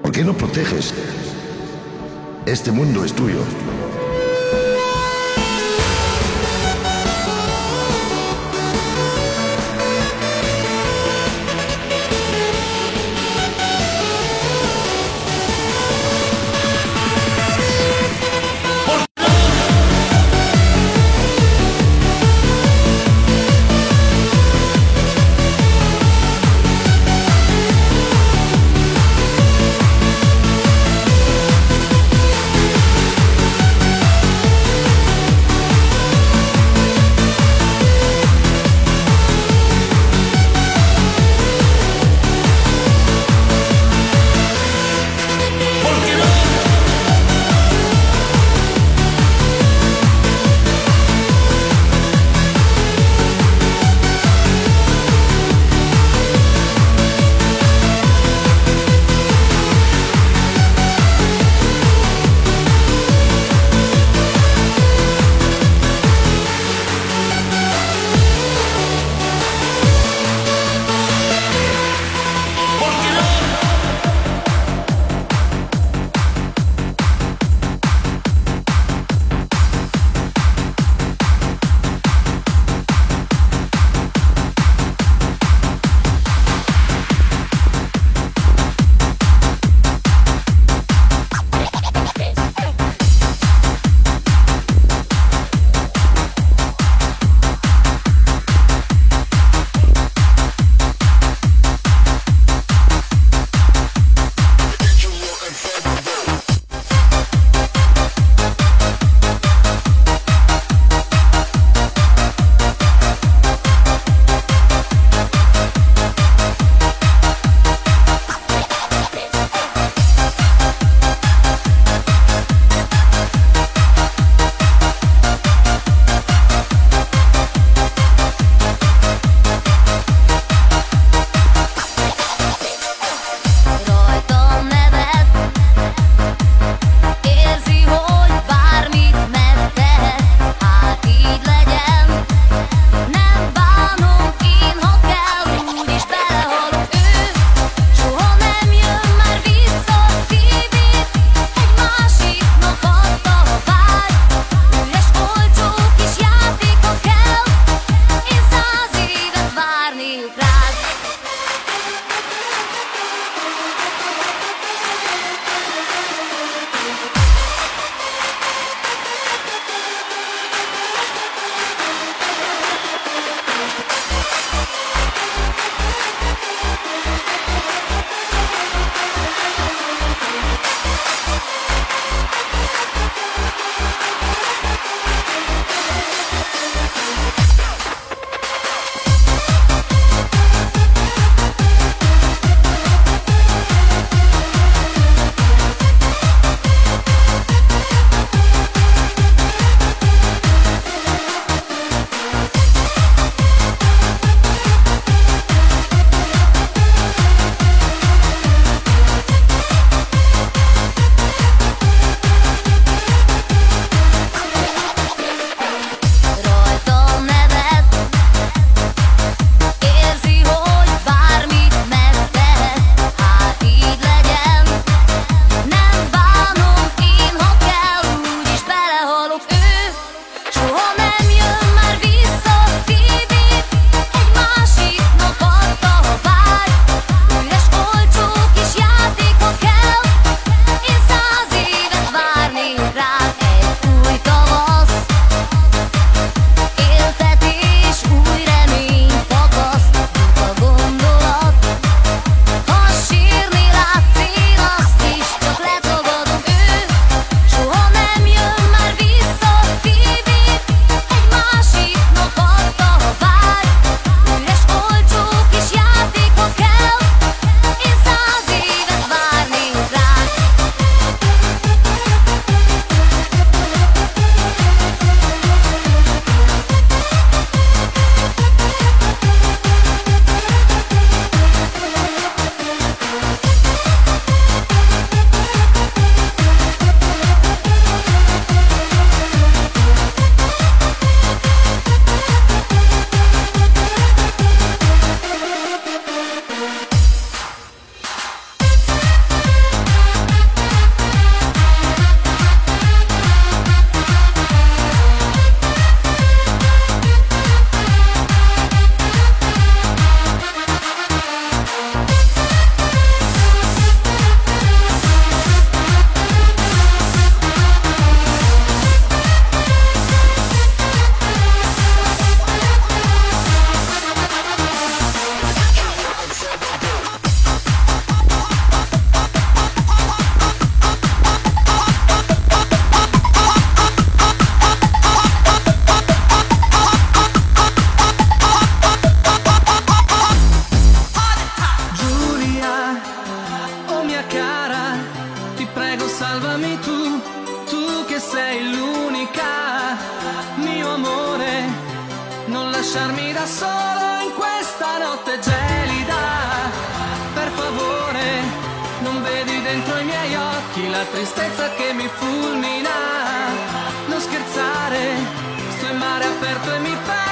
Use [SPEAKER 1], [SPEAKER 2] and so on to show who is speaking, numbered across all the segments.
[SPEAKER 1] ¿Por qué no proteges? Este mundo es tuyo.
[SPEAKER 2] ancora in questa notte gelida. Per favore, non vedi dentro i miei occhi la tristezza che mi fulmina. Non scherzare, sto in mare aperto e mi fai.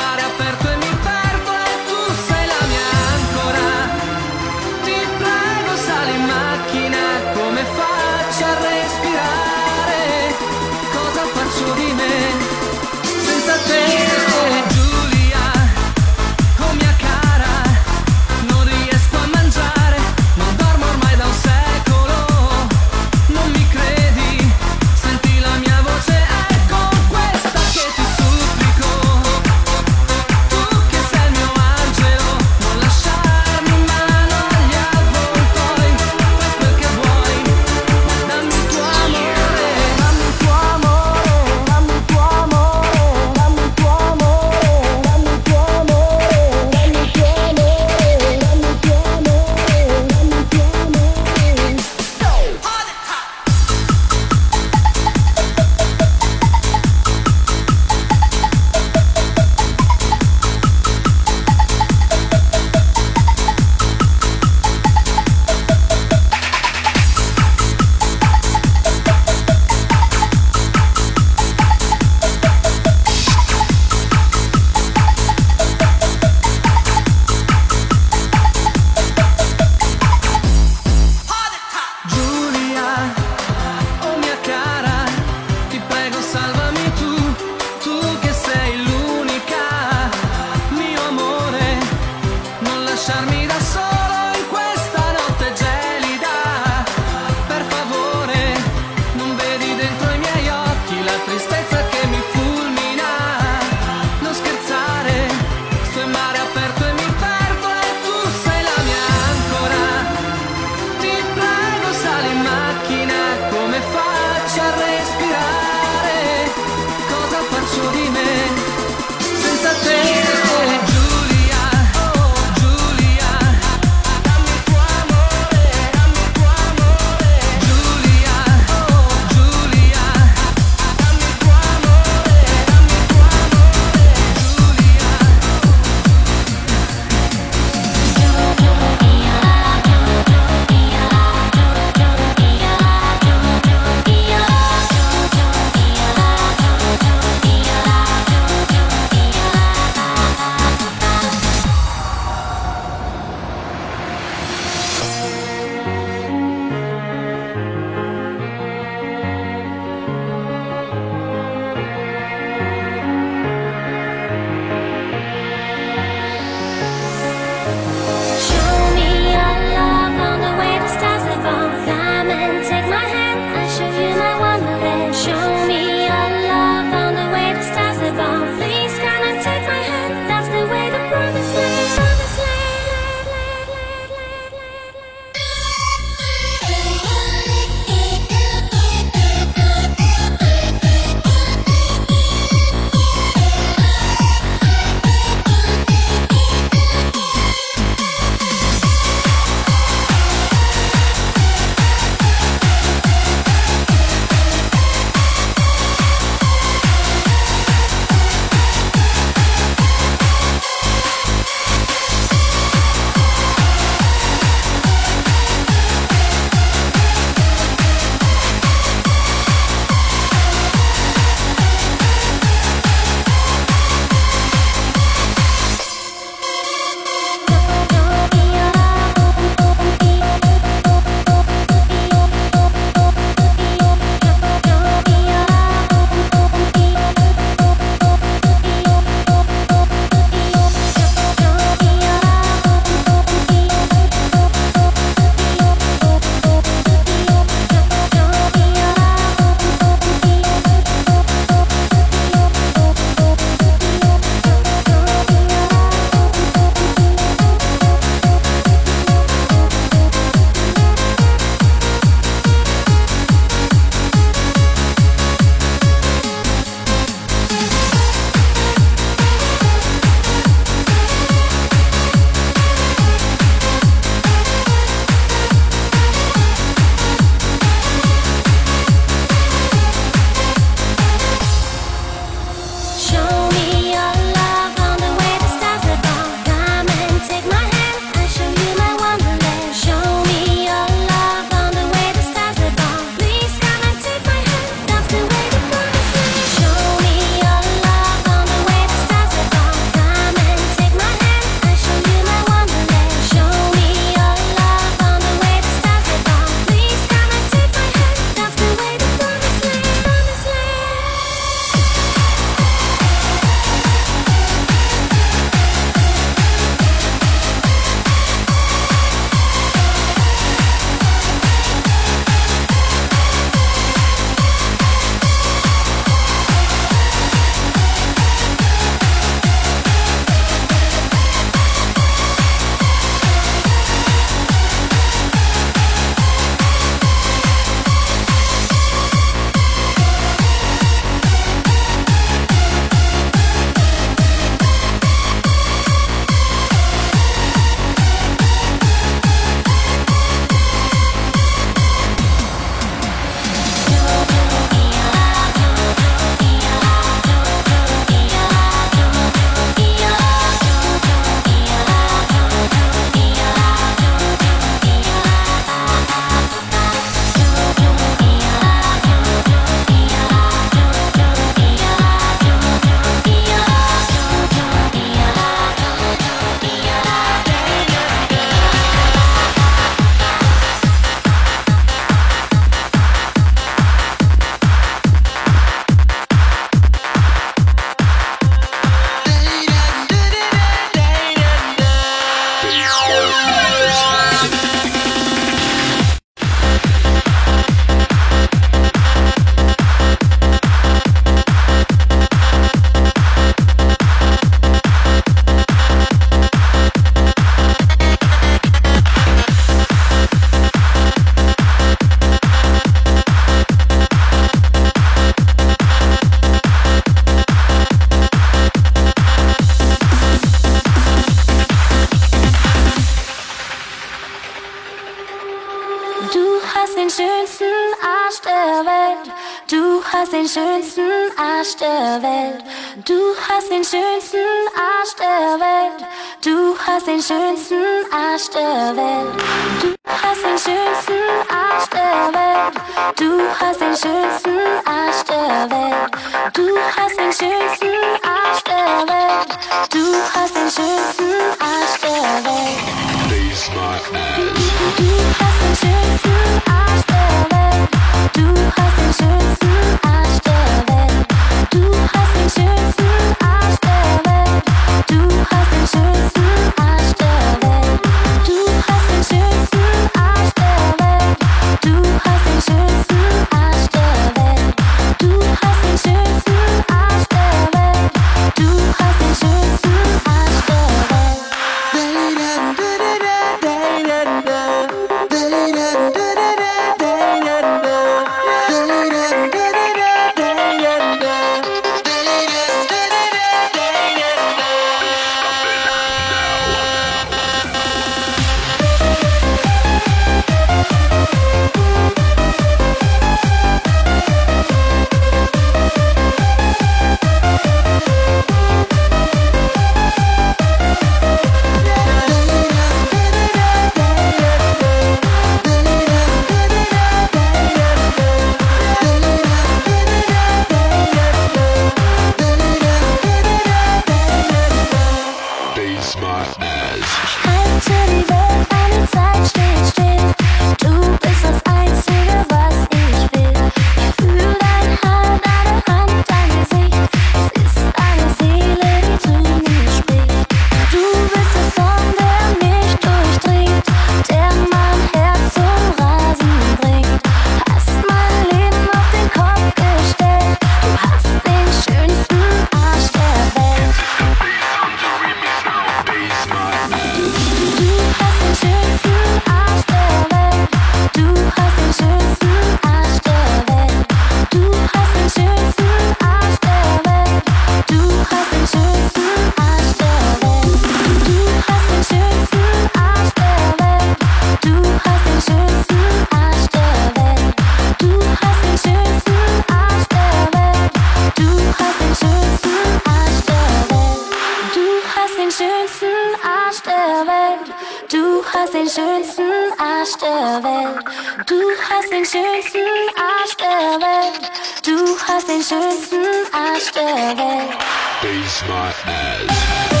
[SPEAKER 3] hast den schönsten Arsch der Welt. Du hast den schönsten Arsch der Welt.
[SPEAKER 4] Base my ass.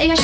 [SPEAKER 4] Ella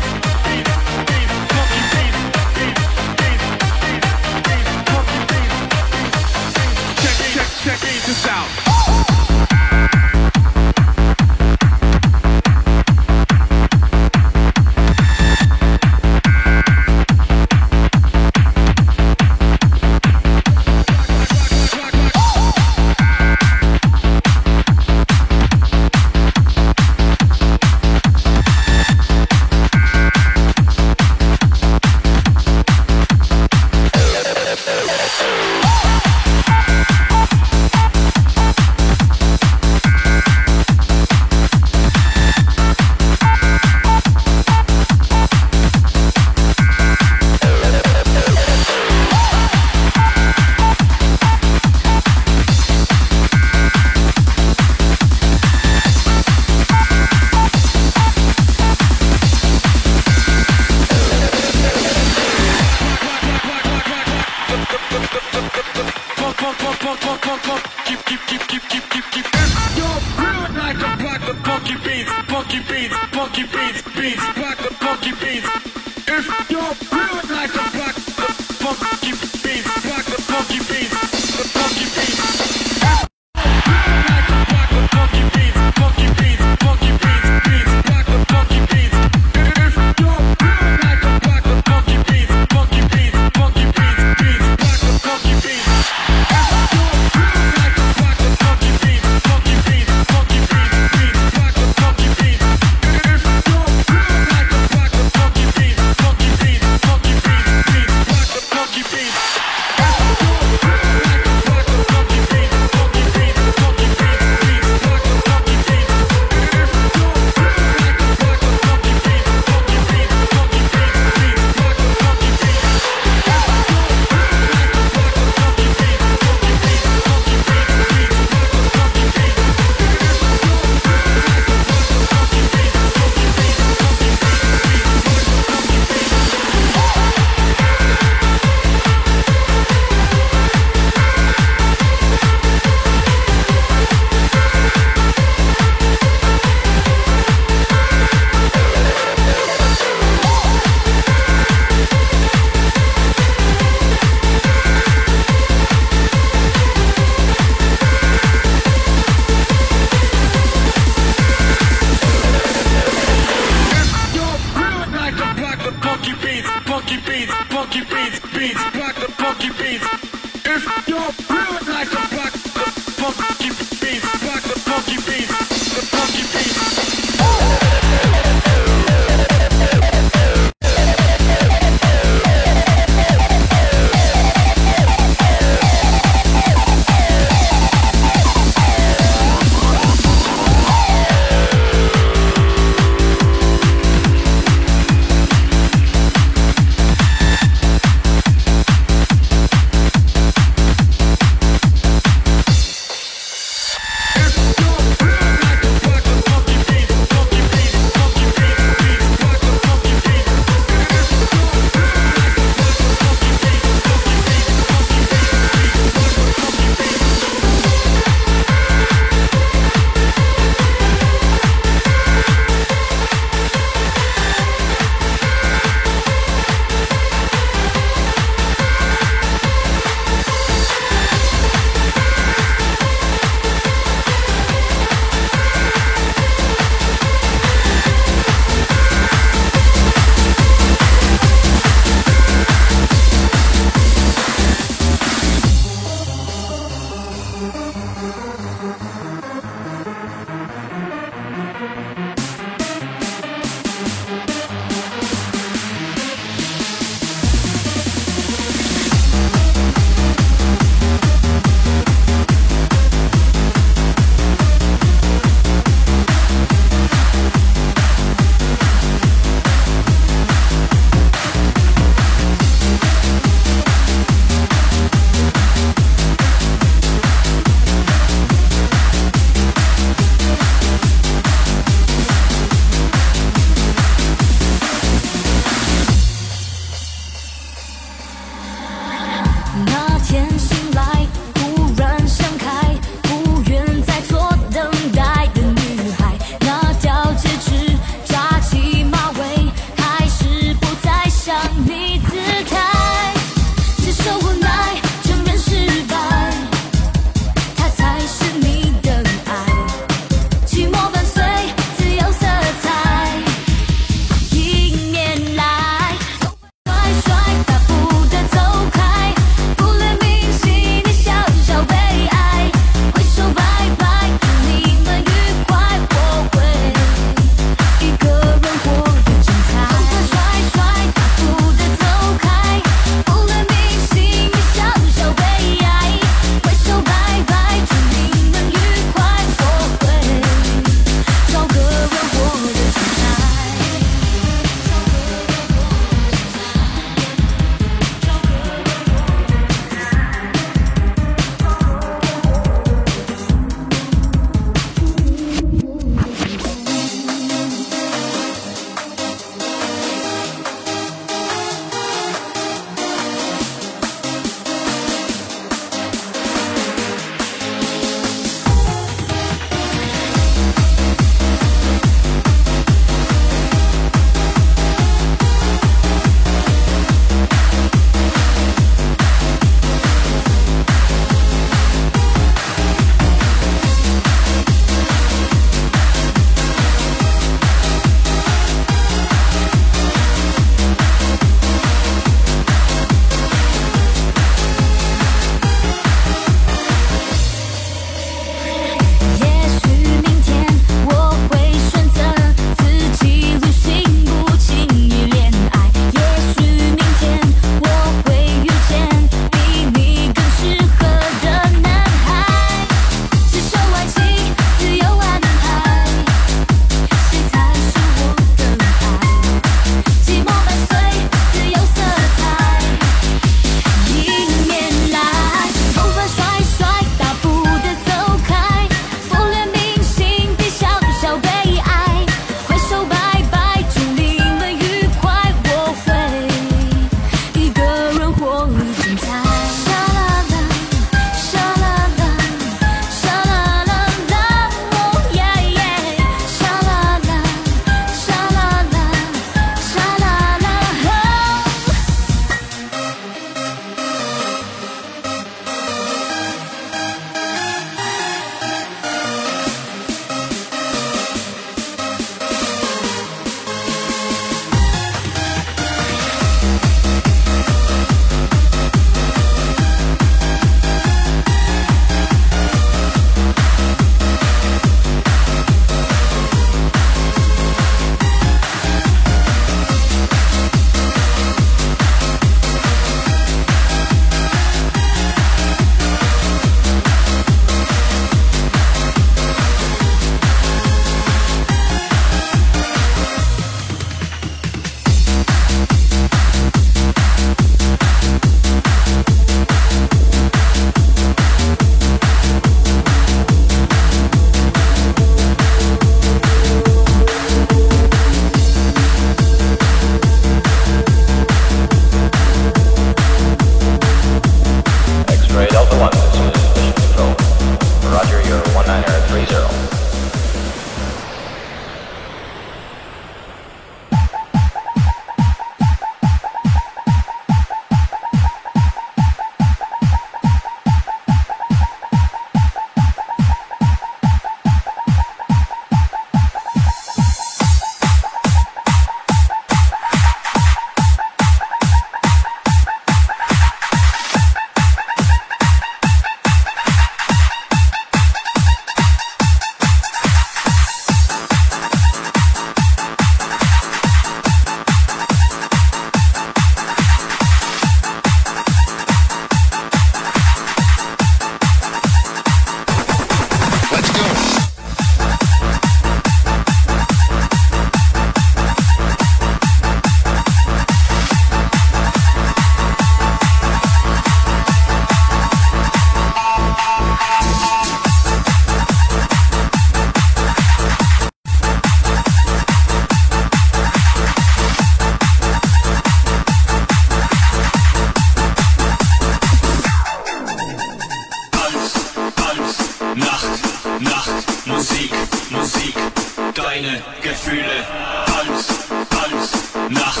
[SPEAKER 4] Nacht,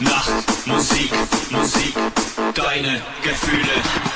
[SPEAKER 5] Nacht,
[SPEAKER 4] Musik, Musik, deine Gefühle.